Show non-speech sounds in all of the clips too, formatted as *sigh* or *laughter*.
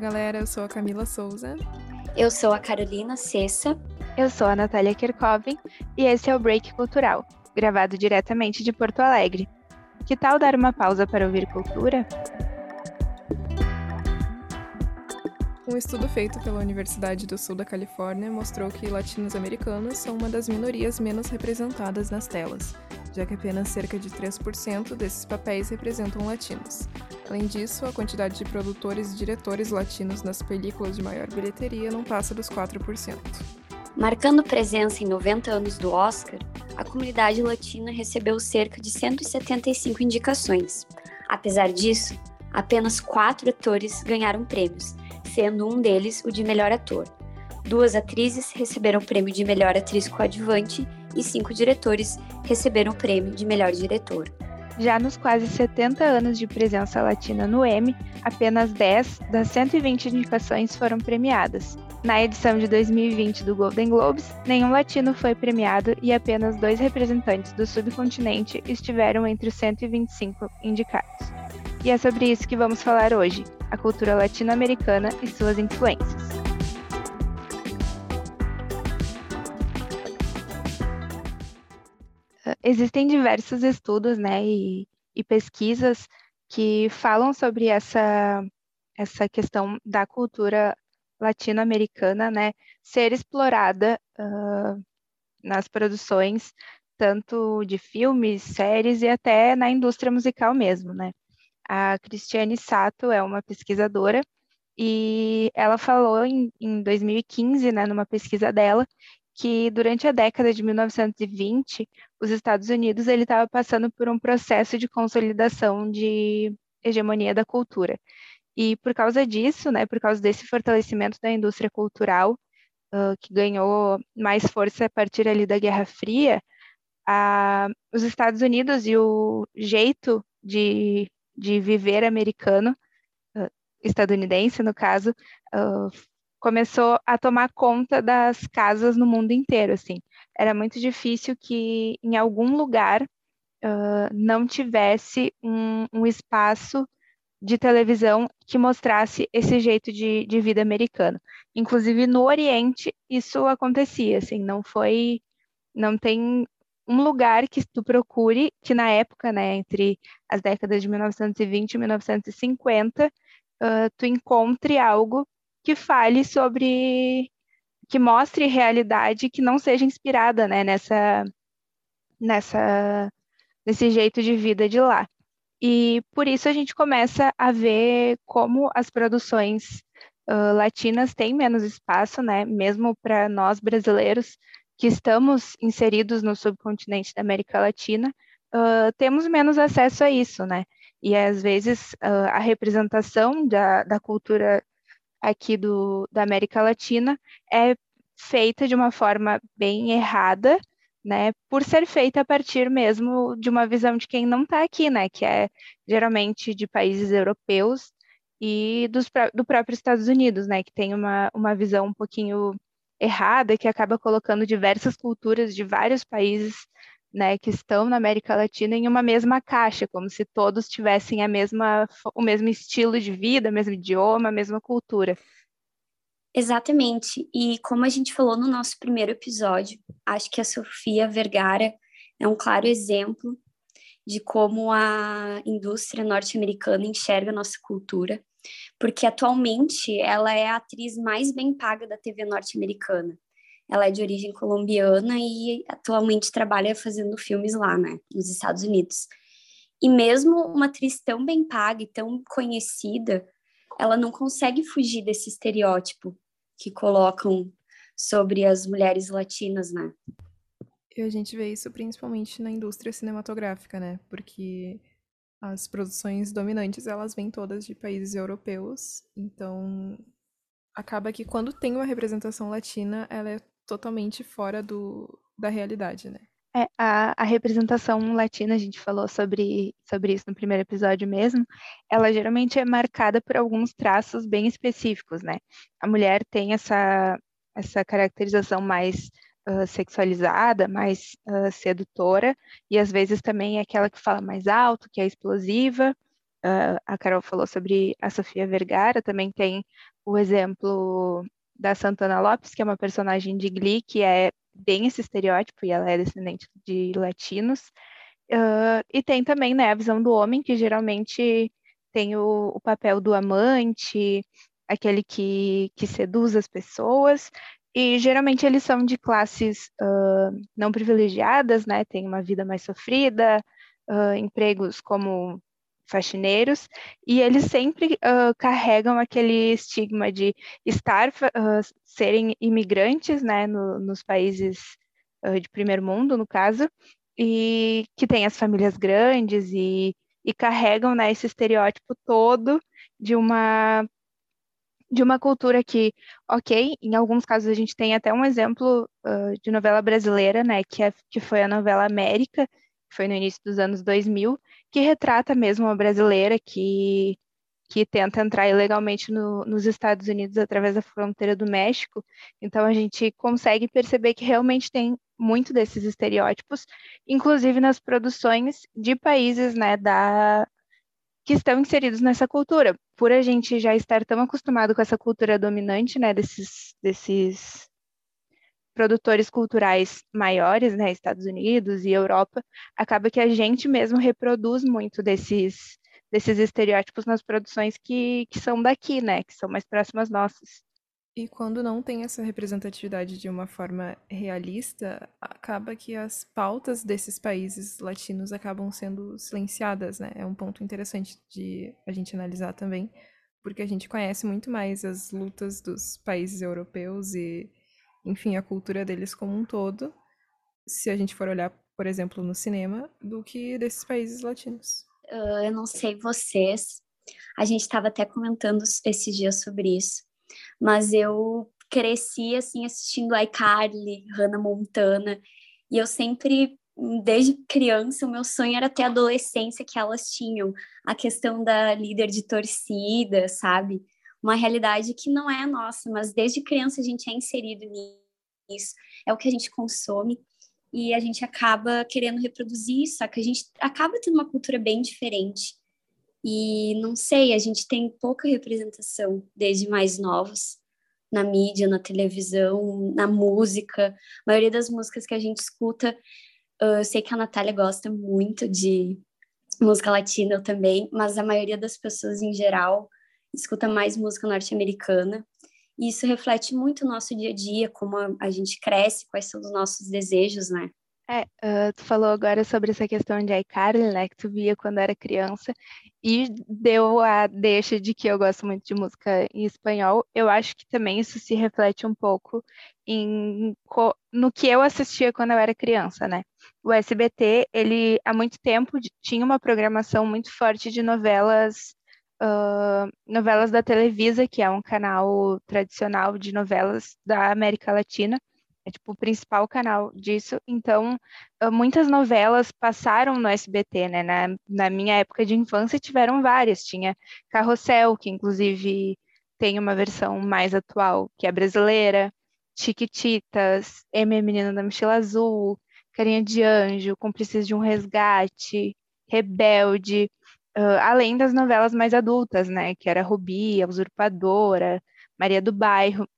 galera, eu sou a Camila Souza. Eu sou a Carolina Cessa. Eu sou a Natália Kirchhoff e esse é o Break Cultural, gravado diretamente de Porto Alegre. Que tal dar uma pausa para ouvir cultura? Um estudo feito pela Universidade do Sul da Califórnia mostrou que latinos-americanos são uma das minorias menos representadas nas telas, já que apenas cerca de 3% desses papéis representam latinos. Além disso, a quantidade de produtores e diretores latinos nas películas de maior bilheteria não passa dos 4%. Marcando presença em 90 anos do Oscar, a comunidade latina recebeu cerca de 175 indicações. Apesar disso, apenas quatro atores ganharam prêmios, sendo um deles o de melhor ator. Duas atrizes receberam o prêmio de melhor atriz coadjuvante e cinco diretores receberam o prêmio de melhor diretor. Já nos quase 70 anos de presença latina no Emmy, apenas 10 das 120 indicações foram premiadas. Na edição de 2020 do Golden Globes, nenhum latino foi premiado e apenas dois representantes do subcontinente estiveram entre os 125 indicados. E é sobre isso que vamos falar hoje: a cultura latino-americana e suas influências. Existem diversos estudos né, e, e, pesquisas que falam sobre essa, essa questão da cultura latino-americana né, ser explorada uh, nas produções, tanto de filmes, séries e até na indústria musical mesmo. Né? A Cristiane Sato é uma pesquisadora e ela falou em, em 2015, né, numa pesquisa dela, que durante a década de 1920, os Estados Unidos ele estava passando por um processo de consolidação de hegemonia da cultura. E por causa disso, né, por causa desse fortalecimento da indústria cultural, uh, que ganhou mais força a partir ali da Guerra Fria, a, os Estados Unidos e o jeito de, de viver americano, uh, estadunidense no caso, uh, começou a tomar conta das casas no mundo inteiro, assim. Era muito difícil que em algum lugar uh, não tivesse um, um, espaço de televisão que mostrasse esse jeito de, de vida americano. Inclusive no Oriente isso acontecia, assim, não foi, não tem um lugar que tu procure que na época, né, entre as décadas de 1920 e 1950, uh, tu encontre algo que fale sobre, que mostre realidade que não seja inspirada, né, nessa, nessa, nesse jeito de vida de lá. E por isso a gente começa a ver como as produções uh, latinas têm menos espaço, né, mesmo para nós brasileiros que estamos inseridos no subcontinente da América Latina, uh, temos menos acesso a isso, né? E às vezes uh, a representação da, da cultura aqui do, da América Latina é feita de uma forma bem errada, né, por ser feita a partir mesmo de uma visão de quem não está aqui, né, que é geralmente de países europeus e dos, do próprio Estados Unidos, né, que tem uma, uma visão um pouquinho errada, que acaba colocando diversas culturas de vários países né, que estão na América Latina em uma mesma caixa, como se todos tivessem a mesma, o mesmo estilo de vida, o mesmo idioma, a mesma cultura. Exatamente. E como a gente falou no nosso primeiro episódio, acho que a Sofia Vergara é um claro exemplo de como a indústria norte-americana enxerga a nossa cultura, porque atualmente ela é a atriz mais bem paga da TV norte-americana. Ela é de origem colombiana e atualmente trabalha fazendo filmes lá, né, nos Estados Unidos. E mesmo uma atriz tão bem paga e tão conhecida, ela não consegue fugir desse estereótipo que colocam sobre as mulheres latinas, né? E a gente vê isso principalmente na indústria cinematográfica, né? Porque as produções dominantes, elas vêm todas de países europeus, então acaba que quando tem uma representação latina, ela é totalmente fora do, da realidade, né? É, a, a, representação latina, a gente falou sobre, sobre isso no primeiro episódio mesmo, ela geralmente é marcada por alguns traços bem específicos, né? A mulher tem essa, essa caracterização mais uh, sexualizada, mais uh, sedutora, e às vezes também é aquela que fala mais alto, que é explosiva, uh, a Carol falou sobre a Sofia Vergara, também tem o exemplo da Santana Lopes, que é uma personagem de Glee, que é bem esse estereótipo, e ela é descendente de latinos. Uh, e tem também né, a visão do homem, que geralmente tem o, o papel do amante, aquele que, que seduz as pessoas, e geralmente eles são de classes uh, não privilegiadas, né? Tem uma vida mais sofrida, uh, empregos como faxineiros, e eles sempre uh, carregam aquele estigma de estar, serem imigrantes, né? No, nos países de primeiro mundo, no caso, e que tem as famílias grandes e, e carregam né, esse estereótipo todo de uma de uma cultura que, ok, em alguns casos a gente tem até um exemplo uh, de novela brasileira, né, que, é, que foi a novela América, que foi no início dos anos 2000, que retrata mesmo uma brasileira que, que tenta entrar ilegalmente no, nos Estados Unidos através da fronteira do México. Então a gente consegue perceber que realmente tem muito desses estereótipos, inclusive nas produções de países, né, da, que estão inseridos nessa cultura. Por a gente já estar tão acostumado com essa cultura dominante, né, desses, desses produtores culturais maiores, né, Estados Unidos e Europa, acaba que a gente mesmo reproduz muito desses, desses estereótipos nas produções que, que são daqui, né, que são mais próximas nossas. E quando não tem essa representatividade de uma forma realista, acaba que as pautas desses países latinos acabam sendo silenciadas, né? É um ponto interessante de a gente analisar também, porque a gente conhece muito mais as lutas dos países europeus e, enfim, a cultura deles como um todo, se a gente for olhar, por exemplo, no cinema, do que desses países latinos. Uh, eu não sei vocês, a gente estava até comentando esses dias sobre isso mas eu cresci assim assistindo iCarly, Hannah Montana, e eu sempre desde criança o meu sonho era ter a adolescência que elas tinham, a questão da líder de torcida, sabe? Uma realidade que não é nossa, mas desde criança a gente é inserido nisso, é o que a gente consome e a gente acaba querendo reproduzir isso, só que a gente acaba tendo uma cultura bem diferente. E não sei, a gente tem pouca representação desde mais novos na mídia, na televisão, na música. A maioria das músicas que a gente escuta, eu sei que a Natália gosta muito de música latina eu também, mas a maioria das pessoas em geral escuta mais música norte-americana. E isso reflete muito o nosso dia a dia, como a, a gente cresce, quais são os nossos desejos, né? É, uh, tu falou agora sobre essa questão de iCarly, né, que tu via quando era criança, e deu a deixa de que eu gosto muito de música em espanhol. Eu acho que também isso se reflete um pouco em, no que eu assistia quando eu era criança, né? O SBT, ele há muito tempo tinha uma programação muito forte de novelas, uh, novelas da Televisa, que é um canal tradicional de novelas da América Latina é tipo o principal canal disso. Então, muitas novelas passaram no SBT, né? Na, na minha época de infância tiveram várias. Tinha Carrossel, que inclusive tem uma versão mais atual, que é brasileira, Chiquititas, M Menina da Mochila Azul, Carinha de Anjo, Cúmplices de um Resgate, Rebelde, uh, além das novelas mais adultas, né? Que era Rubi, a Usurpadora, Maria do Bairro.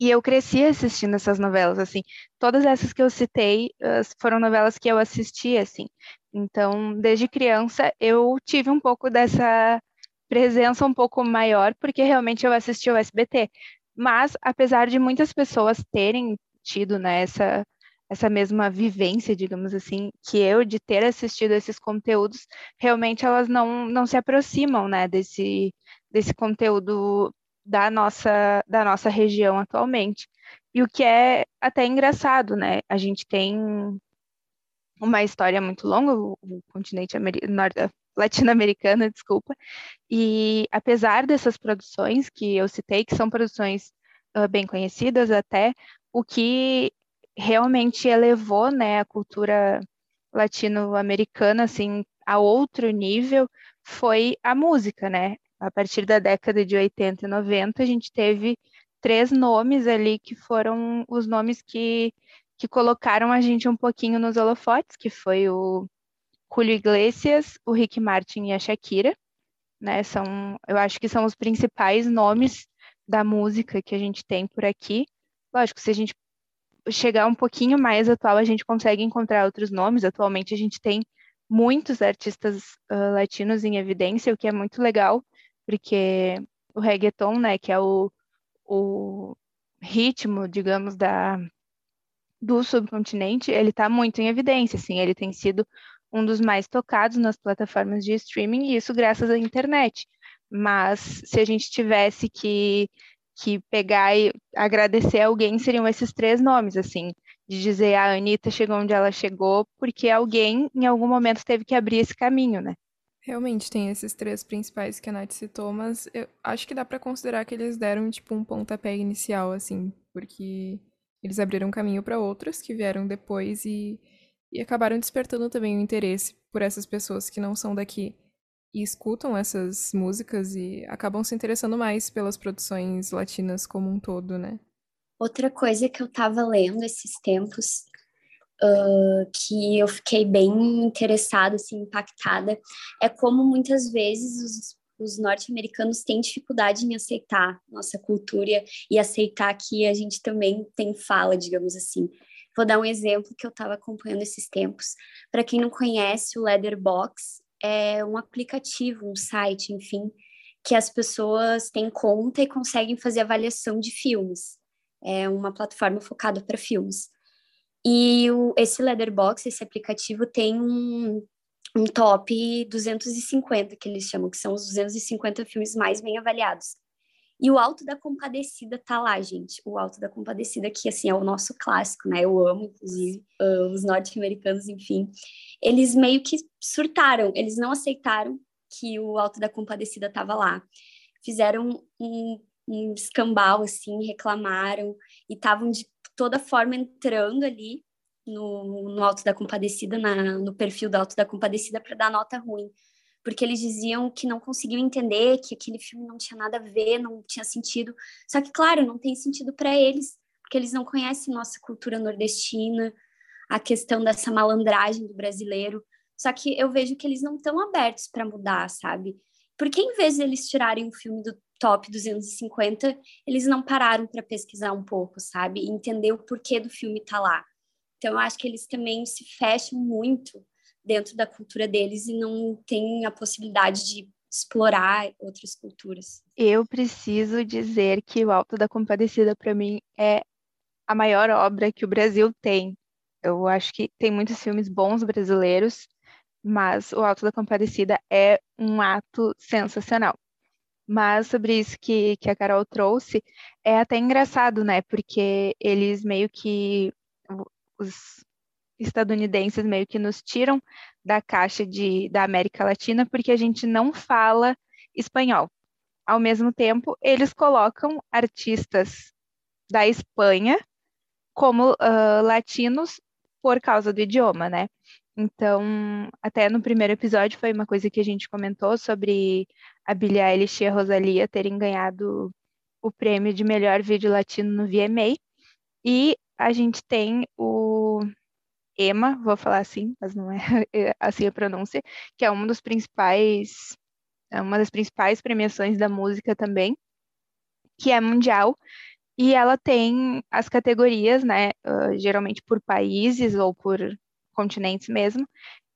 E eu cresci assistindo essas novelas, assim. Todas essas que eu citei uh, foram novelas que eu assisti, assim. Então, desde criança, eu tive um pouco dessa presença um pouco maior, porque realmente eu assisti o SBT. Mas, apesar de muitas pessoas terem tido né, essa, essa mesma vivência, digamos assim, que eu, de ter assistido esses conteúdos, realmente elas não, não se aproximam né, desse, desse conteúdo da nossa, da nossa região atualmente. E o que é até engraçado, né? A gente tem uma história muito longa, o, continente latino-americano, *laughs* desculpa, e apesar dessas produções que eu citei, que são produções uh, bem conhecidas até, o que realmente elevou, né, a cultura latino-americana, assim, a outro nível, foi a música, né? a partir da década de 80 e 90, a gente teve três nomes ali que foram os nomes que, que colocaram a gente um pouquinho nos holofotes, que foi o Julio Iglesias, o Rick Martin e a Shakira. né? São, eu acho que são os principais nomes da música que a gente tem por aqui. Lógico, se a gente chegar um pouquinho mais atual, a gente consegue encontrar outros nomes. Atualmente a gente tem muitos artistas uh, latinos em evidência, o que é muito legal, porque o reggaeton, né, que é o, o ritmo, digamos, da, do subcontinente, ele está muito em evidência, assim, ele tem sido um dos mais tocados nas plataformas de streaming, e isso graças à internet. Mas se a gente tivesse que, que pegar e agradecer alguém, seriam esses três nomes, assim, de dizer a Anitta chegou onde ela chegou, porque alguém em algum momento teve que abrir esse caminho, né? Realmente tem esses três principais que a Nath citou, mas eu acho que dá para considerar que eles deram tipo um pontapé inicial, assim, porque eles abriram caminho para outros que vieram depois e, e acabaram despertando também o interesse por essas pessoas que não são daqui e escutam essas músicas e acabam se interessando mais pelas produções latinas como um todo, né? Outra coisa que eu tava lendo esses tempos uh, que eu fiquei bem interessada, assim, impactada, é como muitas vezes os os norte-americanos têm dificuldade em aceitar nossa cultura e aceitar que a gente também tem fala, digamos assim. Vou dar um exemplo que eu estava acompanhando esses tempos. Para quem não conhece, o Leatherbox é um aplicativo, um site, enfim, que as pessoas têm conta e conseguem fazer avaliação de filmes. É uma plataforma focada para filmes. E o, esse Leatherbox, esse aplicativo, tem um, um top 250, que eles chamam, que são os 250 filmes mais bem avaliados. E o Alto da Compadecida tá lá, gente. O Alto da Compadecida, que assim é o nosso clássico, né? Eu amo, inclusive, uh, os norte-americanos, enfim. Eles meio que surtaram, eles não aceitaram que o Alto da Compadecida tava lá. Fizeram um, um escambau, assim, reclamaram e estavam de toda forma entrando ali no, no Alto da Compadecida, na, no perfil do Alto da Compadecida, para dar nota ruim. Porque eles diziam que não conseguiam entender, que aquele filme não tinha nada a ver, não tinha sentido. Só que, claro, não tem sentido para eles, porque eles não conhecem nossa cultura nordestina, a questão dessa malandragem do brasileiro. Só que eu vejo que eles não estão abertos para mudar, sabe? Porque em vez de eles tirarem o filme do top 250, eles não pararam para pesquisar um pouco, sabe? E entender o porquê do filme tá lá. Então, eu acho que eles também se fecham muito dentro da cultura deles e não têm a possibilidade de explorar outras culturas. Eu preciso dizer que o Alto da Compadecida, para mim, é a maior obra que o Brasil tem. Eu acho que tem muitos filmes bons brasileiros, mas o Alto da Compadecida é um ato sensacional. Mas sobre isso que, que a Carol trouxe, é até engraçado, né? Porque eles meio que os estadunidenses meio que nos tiram da caixa de, da América Latina porque a gente não fala espanhol. Ao mesmo tempo, eles colocam artistas da Espanha como uh, latinos por causa do idioma, né? Então, até no primeiro episódio foi uma coisa que a gente comentou sobre a Billie Eilish e a Rosalia terem ganhado o prêmio de melhor vídeo latino no VMA. E a gente tem o EMA, vou falar assim, mas não é, *laughs* é assim a pronúncia, que é um dos principais, é uma das principais premiações da música também, que é mundial, e ela tem as categorias, né, uh, geralmente por países ou por continentes mesmo,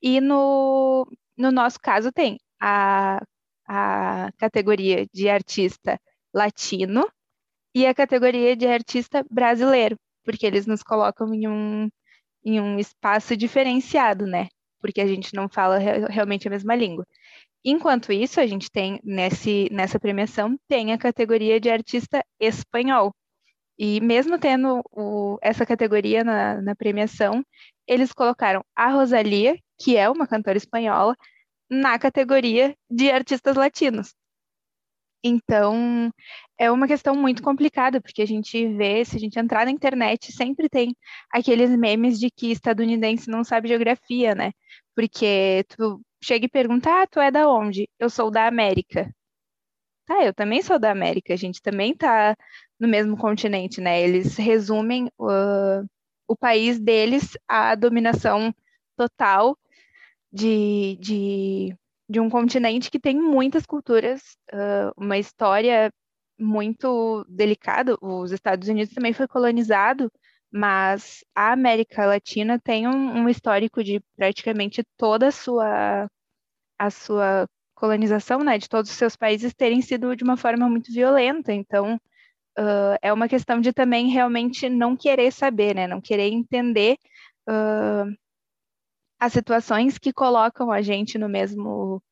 e no, no nosso caso tem a, a categoria de artista latino e a categoria de artista brasileiro porque eles nos colocam em um, em um espaço diferenciado, né? Porque a gente não fala re realmente a mesma língua. Enquanto isso, a gente tem nesse, nessa premiação tem a categoria de artista espanhol. E mesmo tendo o, essa categoria na, na premiação, eles colocaram a Rosalia, que é uma cantora espanhola, na categoria de artistas latinos. Então, é uma questão muito complicada, porque a gente vê, se a gente entrar na internet, sempre tem aqueles memes de que estadunidense não sabe geografia, né? Porque tu chega e pergunta, ah, tu é da onde? Eu sou da América. Tá, eu também sou da América, a gente também tá no mesmo continente, né? Eles resumem uh, o país deles à dominação total de, de de um continente que tem muitas culturas, uh, uma história muito delicada. Os Estados Unidos também foi colonizado, mas a América Latina tem um, um histórico de praticamente toda a sua, a sua colonização, né, de todos os seus países terem sido de uma forma muito violenta. Então, uh, é uma questão de também realmente não querer saber, né, não querer entender uh, as situações que colocam a gente no mesmo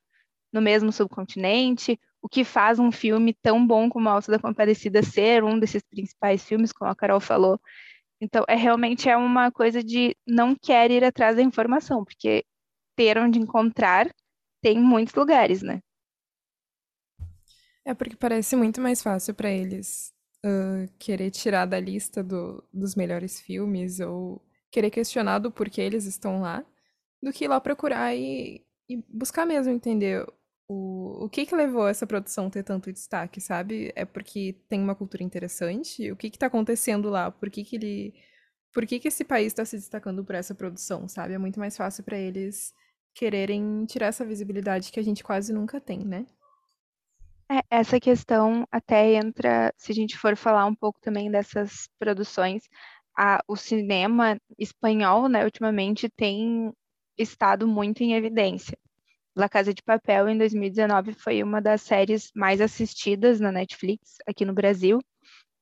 no mesmo subcontinente, o que faz um filme tão bom como Alto da Compadecida ser um desses principais filmes, como a Carol falou. Então, é realmente é uma coisa de não quer ir atrás da informação, porque ter onde encontrar tem muitos lugares, né? É porque parece muito mais fácil para eles uh, querer tirar da lista do, dos melhores filmes ou querer questionar do porquê eles estão lá do que ir lá procurar e, e buscar mesmo entender o, o que que levou essa produção a ter tanto destaque, sabe? É porque tem uma cultura interessante? O que que tá acontecendo lá? Por que que ele... Por que que esse país está se destacando por essa produção, sabe? É muito mais fácil para eles quererem tirar essa visibilidade que a gente quase nunca tem, né? É, essa questão até entra, se a gente for falar um pouco também dessas produções, a, o cinema espanhol, né, ultimamente tem estado muito em evidência. La Casa de Papel, em 2019, foi uma das séries mais assistidas na Netflix aqui no Brasil.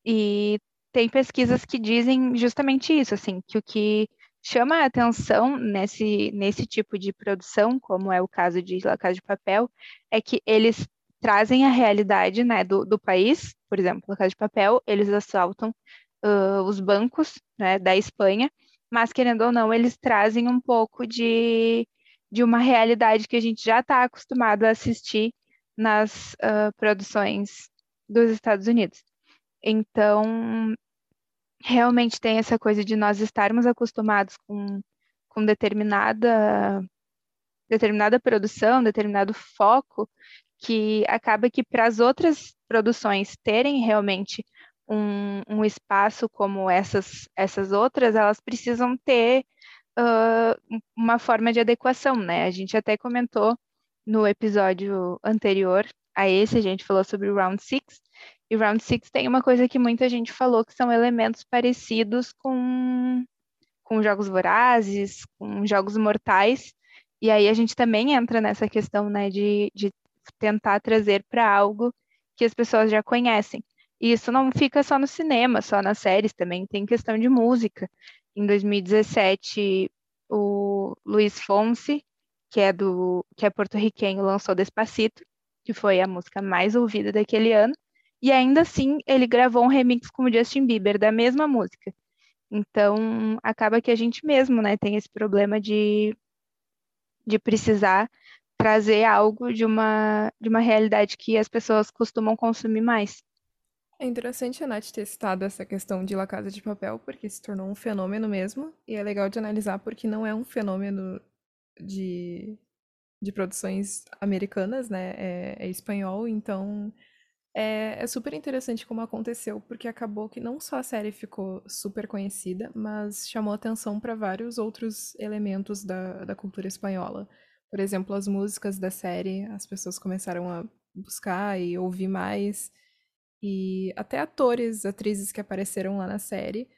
E tem pesquisas que dizem justamente isso, assim, que o que chama a atenção nesse, nesse tipo de produção, como é o caso de La Casa de Papel, é que eles trazem a realidade né, do, do país, por exemplo, La Casa de Papel, eles assaltam uh, os bancos né, da Espanha, mas querendo ou não, eles trazem um pouco de, de uma realidade que a gente já está acostumado a assistir nas uh, produções dos Estados Unidos. Então, realmente tem essa coisa de nós estarmos acostumados com, com determinada, determinada produção, determinado foco, que acaba que para as outras produções terem realmente um, um espaço como essas, essas outras, elas precisam ter uh, uma forma de adequação, né? A gente até comentou no episódio anterior a esse, a gente falou sobre o Round Six, e Round Six tem uma coisa que muita gente falou que são elementos parecidos com, com jogos vorazes, com jogos mortais, e aí a gente também entra nessa questão, né, de, de tentar trazer para algo que as pessoas já conhecem. E isso não fica só no cinema, só nas séries, também tem questão de música. Em 2017, o Luiz Fonsi, que é do que é porto-riquenho, lançou Despacito, que foi a música mais ouvida daquele ano, e ainda assim ele gravou um remix com o Justin Bieber da mesma música. Então, acaba que a gente mesmo, né, tem esse problema de de precisar trazer algo de uma de uma realidade que as pessoas costumam consumir mais. É interessante a Nath ter citado essa questão de La Casa de Papel, porque se tornou um fenômeno mesmo, e é legal de analisar porque não é um fenômeno de, de produções americanas, né? É, é espanhol, então é, é, super interessante como aconteceu, porque acabou que não só a série ficou super conhecida, mas chamou atenção para vários outros elementos da, da cultura espanhola. Por exemplo, as músicas da série, as pessoas começaram a buscar e ouvir mais. E até atores, atrizes que apareceram lá na série.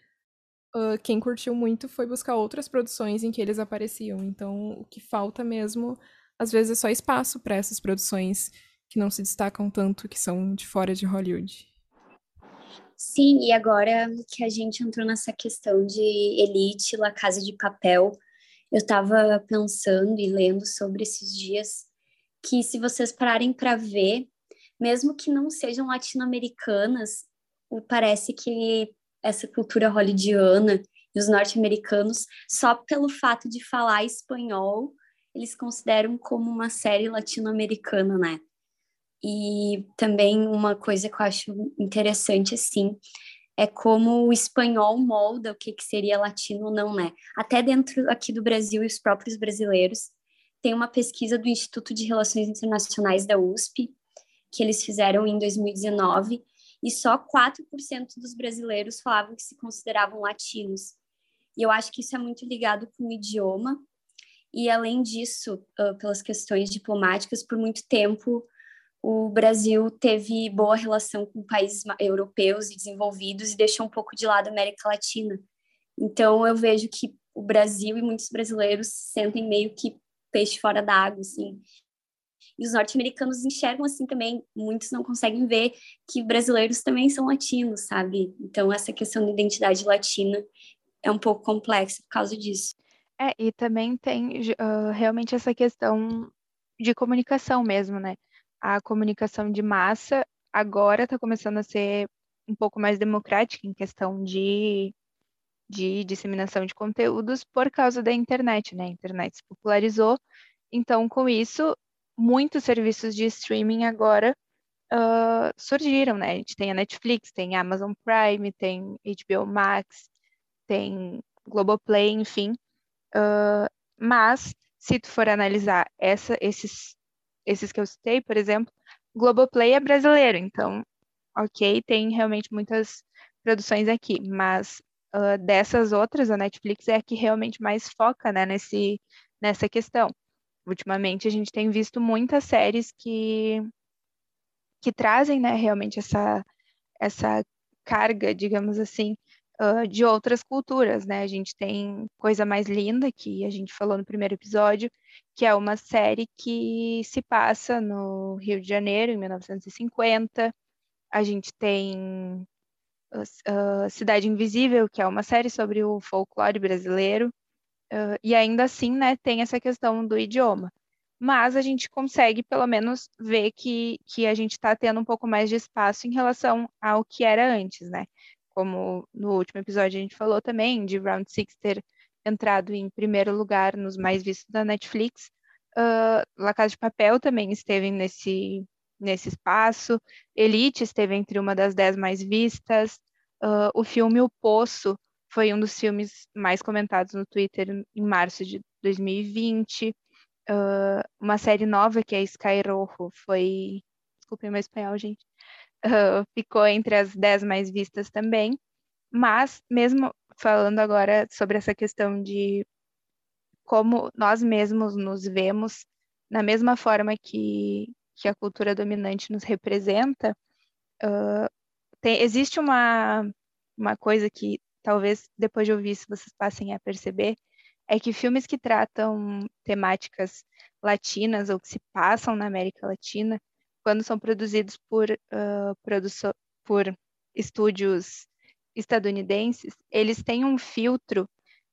Uh, quem curtiu muito foi buscar outras produções em que eles apareciam. Então, o que falta mesmo, às vezes, é só espaço para essas produções que não se destacam tanto, que são de fora de Hollywood. Sim, e agora que a gente entrou nessa questão de Elite, La Casa de Papel, eu estava pensando e lendo sobre esses dias que se vocês pararem para ver, mesmo que não sejam latino-americanas, parece que essa cultura hollywoodiana e os norte-americanos, só pelo fato de falar espanhol, eles consideram como uma série latino-americana, né? E também uma coisa que eu acho interessante, assim, é como o espanhol molda o que, que seria latino ou não, né? Até dentro aqui do Brasil e os próprios brasileiros, tem uma pesquisa do Instituto de Relações Internacionais da USP, que eles fizeram em 2019, e só 4% dos brasileiros falavam que se consideravam latinos. E eu acho que isso é muito ligado com o idioma E além disso, uh, pelas questões diplomáticas, por muito tempo o Brasil teve boa relação com países europeus e desenvolvidos e deixou um pouco de lado a América Latina. Então eu vejo que o Brasil e muitos brasileiros se sentem meio que peixe fora d'água, assim. E os norte-americanos enxergam assim também, muitos não conseguem ver que brasileiros também são latinos, sabe? Então essa questão da identidade latina é um pouco complexa por causa disso. É, e também tem uh, realmente essa questão de comunicação mesmo, né? A comunicação de massa agora está começando a ser um pouco mais democrática em questão de, de disseminação de conteúdos por causa da internet, né? A internet se popularizou, então com isso muitos serviços de streaming agora uh, surgiram, né? A gente tem a Netflix, tem a Amazon Prime, tem HBO Max, tem Globoplay, enfim. Uh, mas, se tu for analisar essa, esses, esses que eu citei, por exemplo, Globoplay é brasileiro, então, ok, tem realmente muitas produções aqui, mas uh, dessas outras, a Netflix é a que realmente mais foca né, nesse, nessa questão. Ultimamente, a gente tem visto muitas séries que, que trazem né, realmente essa, essa carga, digamos assim, uh, de outras culturas, né? A gente tem Coisa Mais Linda, que a gente falou no primeiro episódio, que é uma série que se passa no Rio de Janeiro, em 1950. A gente tem uh, Cidade Invisível, que é uma série sobre o folclore brasileiro. Uh, e ainda assim, né, tem essa questão do idioma. Mas a gente consegue, pelo menos, ver que, que a gente está tendo um pouco mais de espaço em relação ao que era antes, né? como no último episódio a gente falou também, de Round Six ter entrado em primeiro lugar nos mais vistos da Netflix. Uh, La Casa de Papel também esteve nesse, nesse espaço. Elite esteve entre uma das dez mais vistas. Uh, o filme O Poço foi um dos filmes mais comentados no Twitter em março de 2020. Uh, uma série nova que é Sky Rojo foi. Desculpem meu espanhol, gente uh, *laughs* ficou entre as dez mais vistas também. Mas, mesmo falando agora sobre essa questão de como nós mesmos nos vemos, na mesma forma que, que a cultura dominante nos representa, uh, tem, existe uma, uma coisa que talvez depois de ouvir isso vocês passem a perceber, é que filmes que tratam temáticas latinas ou que se passam na América Latina, quando são produzidos por, uh, por estúdios estadunidenses, eles têm um filtro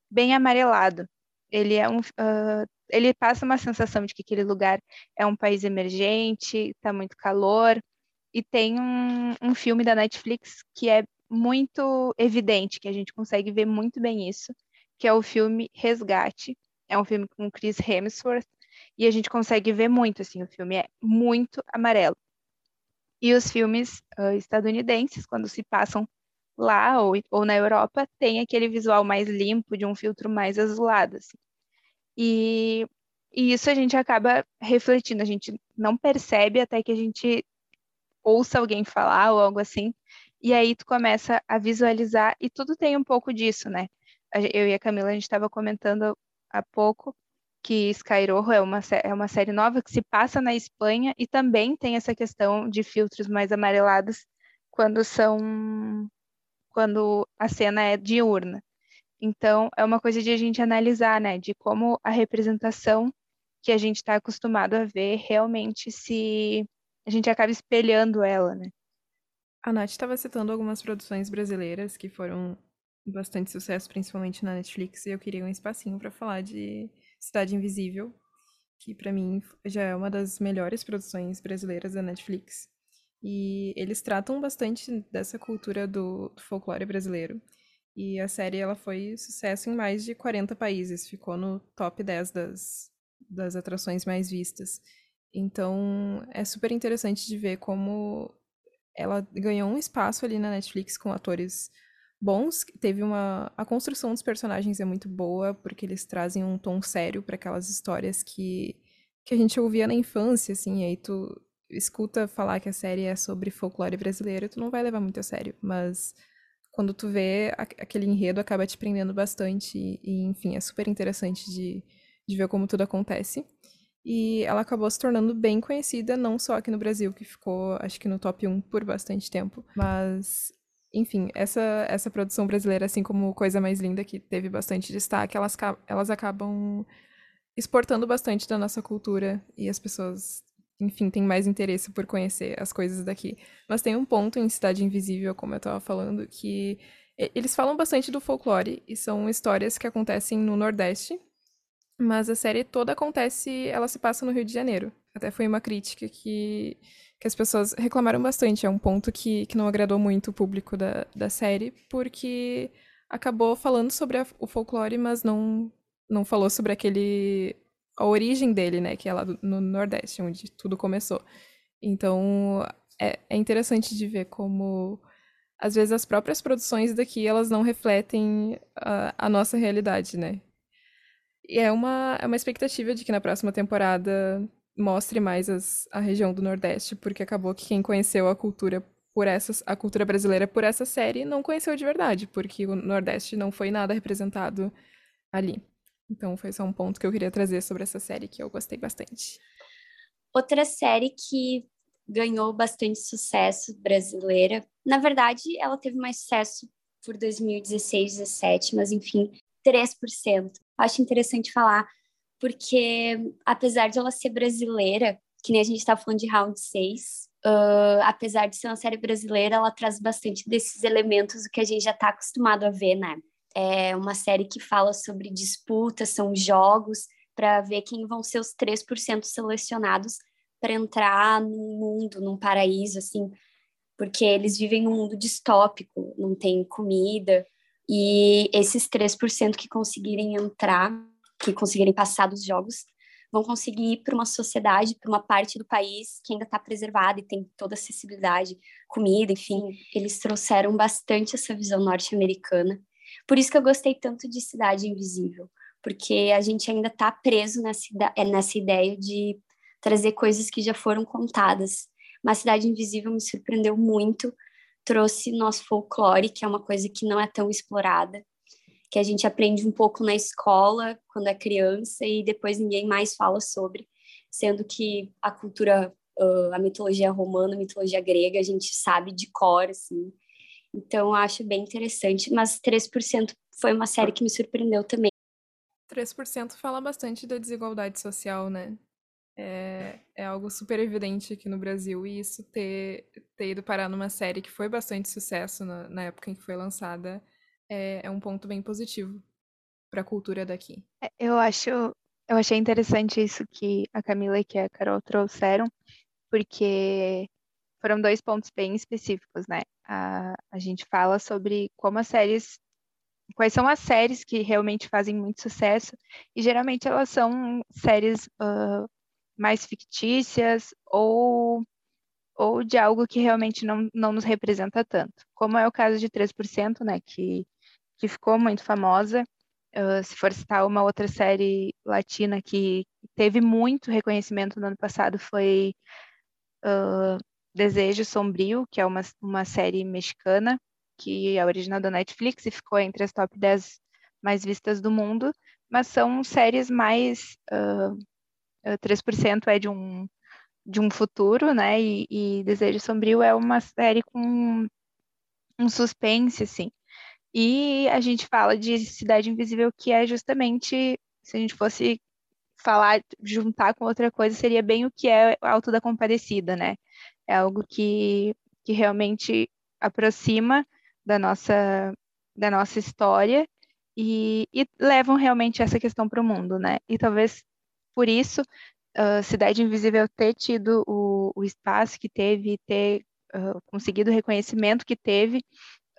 bem amarelado. Ele é um, uh, ele passa uma sensação de que aquele lugar é um país emergente, está muito calor, e tem um, um filme da Netflix que é muito evidente, que a gente consegue ver muito bem isso, que é o filme Resgate. É um filme com Chris Hemsworth, e a gente consegue ver muito, assim, o filme é muito amarelo. E os filmes uh, estadunidenses, quando se passam lá ou, ou na Europa, tem aquele visual mais limpo, de um filtro mais azulado, assim. E, e isso a gente acaba refletindo, a gente não percebe até que a gente ouça alguém falar ou algo assim, e aí tu começa a visualizar, e tudo tem um pouco disso, né? Eu e a Camila, a gente estava comentando há pouco que Sky Rojo é uma, é uma série nova que se passa na Espanha e também tem essa questão de filtros mais amarelados quando são quando a cena é diurna. Então, é uma coisa de a gente analisar, né, de como a representação que a gente está acostumado a ver realmente se a gente acaba espelhando ela, né? A Nath estava citando algumas produções brasileiras que foram bastante sucesso, principalmente na Netflix, e eu queria um espacinho para falar de Cidade Invisível, que para mim já é uma das melhores produções brasileiras da Netflix. E eles tratam bastante dessa cultura do, do folclore brasileiro. E a série ela foi sucesso em mais de 40 países, ficou no top 10 das, das atrações mais vistas. Então é super interessante de ver como ela ganhou um espaço ali na Netflix com atores bons. Teve uma. A construção dos personagens é muito boa, porque eles trazem um tom sério para aquelas histórias que, que a gente ouvia na infância, assim, aí tu escuta falar que a série é sobre folclore brasileiro, tu não vai levar muito a sério, mas quando tu vê aquele enredo acaba te prendendo bastante e enfim, é super interessante de, de ver como tudo acontece. E ela acabou se tornando bem conhecida, não só aqui no Brasil, que ficou, acho que no top 1 por bastante tempo, mas enfim, essa, essa produção brasileira, assim como Coisa Mais Linda, que teve bastante destaque, elas, elas acabam exportando bastante da nossa cultura e as pessoas, enfim, têm mais interesse por conhecer as coisas daqui. Mas tem um ponto em Cidade Invisível, como eu estava falando, que eles falam bastante do folclore e são histórias que acontecem no Nordeste, mas a série toda acontece, ela se passa no Rio de Janeiro. Até foi uma crítica que, que as pessoas reclamaram bastante. É um ponto que, que não agradou muito o público da, da série, porque acabou falando sobre a, o folclore, mas não, não falou sobre aquele. a origem dele, né? Que é lá no Nordeste, onde tudo começou. Então é, é interessante de ver como às vezes as próprias produções daqui elas não refletem a, a nossa realidade, né? E é uma, é uma expectativa de que na próxima temporada mostre mais as, a região do Nordeste, porque acabou que quem conheceu a cultura por essas, a cultura brasileira por essa série não conheceu de verdade, porque o Nordeste não foi nada representado ali. Então foi só um ponto que eu queria trazer sobre essa série que eu gostei bastante. Outra série que ganhou bastante sucesso brasileira, na verdade, ela teve mais sucesso por 2016, 17, mas enfim, 3%. Acho interessante falar, porque apesar de ela ser brasileira, que nem a gente está falando de Round 6, uh, apesar de ser uma série brasileira, ela traz bastante desses elementos que a gente já está acostumado a ver, né? É uma série que fala sobre disputas, são jogos, para ver quem vão ser os 3% selecionados para entrar num mundo, num paraíso, assim, porque eles vivem num mundo distópico, não tem comida, e esses 3% que conseguirem entrar, que conseguirem passar dos jogos, vão conseguir ir para uma sociedade, para uma parte do país que ainda está preservada e tem toda acessibilidade, comida, enfim. Eles trouxeram bastante essa visão norte-americana. Por isso que eu gostei tanto de Cidade Invisível, porque a gente ainda está preso nessa, é, nessa ideia de trazer coisas que já foram contadas. Mas Cidade Invisível me surpreendeu muito trouxe nosso folclore, que é uma coisa que não é tão explorada, que a gente aprende um pouco na escola quando é criança e depois ninguém mais fala sobre, sendo que a cultura, a mitologia romana, a mitologia grega, a gente sabe de cor, assim. Então, acho bem interessante, mas 3% foi uma série que me surpreendeu também. 3% fala bastante da desigualdade social, né? É, é algo super evidente aqui no Brasil. E isso ter, ter ido parar numa série que foi bastante sucesso na, na época em que foi lançada é, é um ponto bem positivo para a cultura daqui. É, eu acho, eu achei interessante isso que a Camila e que a Carol trouxeram, porque foram dois pontos bem específicos, né? A, a gente fala sobre como as séries quais são as séries que realmente fazem muito sucesso, e geralmente elas são séries uh, mais fictícias ou, ou de algo que realmente não, não nos representa tanto. Como é o caso de 3%, né, que, que ficou muito famosa. Uh, se for citar uma outra série latina que teve muito reconhecimento no ano passado foi uh, Desejo Sombrio, que é uma, uma série mexicana, que é original da Netflix e ficou entre as top 10 mais vistas do mundo, mas são séries mais uh, 3% é de um, de um futuro, né? E, e Desejo Sombrio é uma série com um suspense, assim. E a gente fala de Cidade Invisível, que é justamente, se a gente fosse falar, juntar com outra coisa, seria bem o que é Alto da Compadecida, né? É algo que, que realmente aproxima da nossa, da nossa história e, e levam realmente essa questão para o mundo, né? E talvez por isso, uh, Cidade Invisível ter tido o, o espaço que teve, ter uh, conseguido o reconhecimento que teve,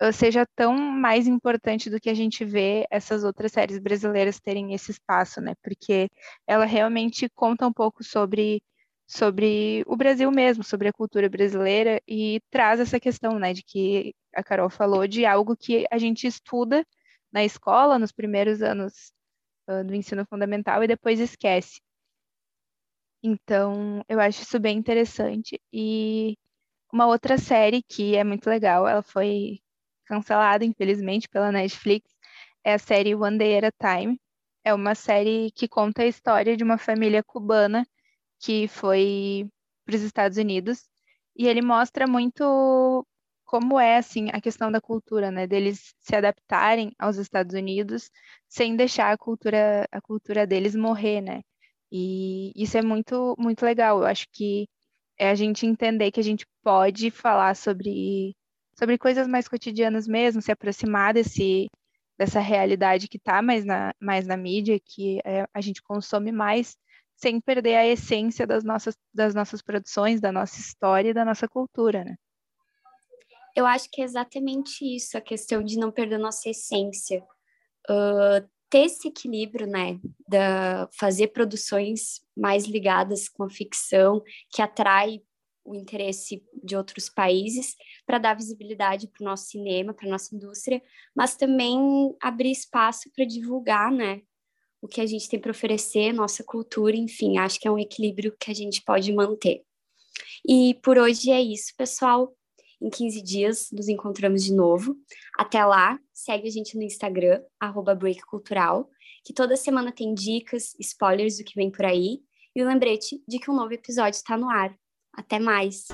uh, seja tão mais importante do que a gente vê essas outras séries brasileiras terem esse espaço, né? Porque ela realmente conta um pouco sobre sobre o Brasil mesmo, sobre a cultura brasileira e traz essa questão, né, de que a Carol falou de algo que a gente estuda na escola nos primeiros anos uh, do ensino fundamental e depois esquece. Então, eu acho isso bem interessante. E uma outra série que é muito legal, ela foi cancelada, infelizmente, pela Netflix, é a série One Day at a Time, É uma série que conta a história de uma família cubana que foi para os Estados Unidos e ele mostra muito como é assim a questão da cultura, né, deles se adaptarem aos Estados Unidos sem deixar a cultura a cultura deles morrer, né? E isso é muito muito legal. Eu acho que é a gente entender que a gente pode falar sobre sobre coisas mais cotidianas mesmo, se aproximar desse dessa realidade que está mais na mais na mídia, que é, a gente consome mais sem perder a essência das nossas das nossas produções, da nossa história e da nossa cultura, né? Eu acho que é exatamente isso, a questão de não perder nossa essência. Uh, ter esse equilíbrio, né, da fazer produções mais ligadas com a ficção, que atrai o interesse de outros países, para dar visibilidade para o nosso cinema, para a nossa indústria, mas também abrir espaço para divulgar, né, o que a gente tem para oferecer, nossa cultura, enfim, acho que é um equilíbrio que a gente pode manter. E por hoje é isso, pessoal. Em 15 dias nos encontramos de novo. Até lá, segue a gente no Instagram, breakcultural, que toda semana tem dicas, spoilers do que vem por aí e o lembrete de que um novo episódio está no ar. Até mais!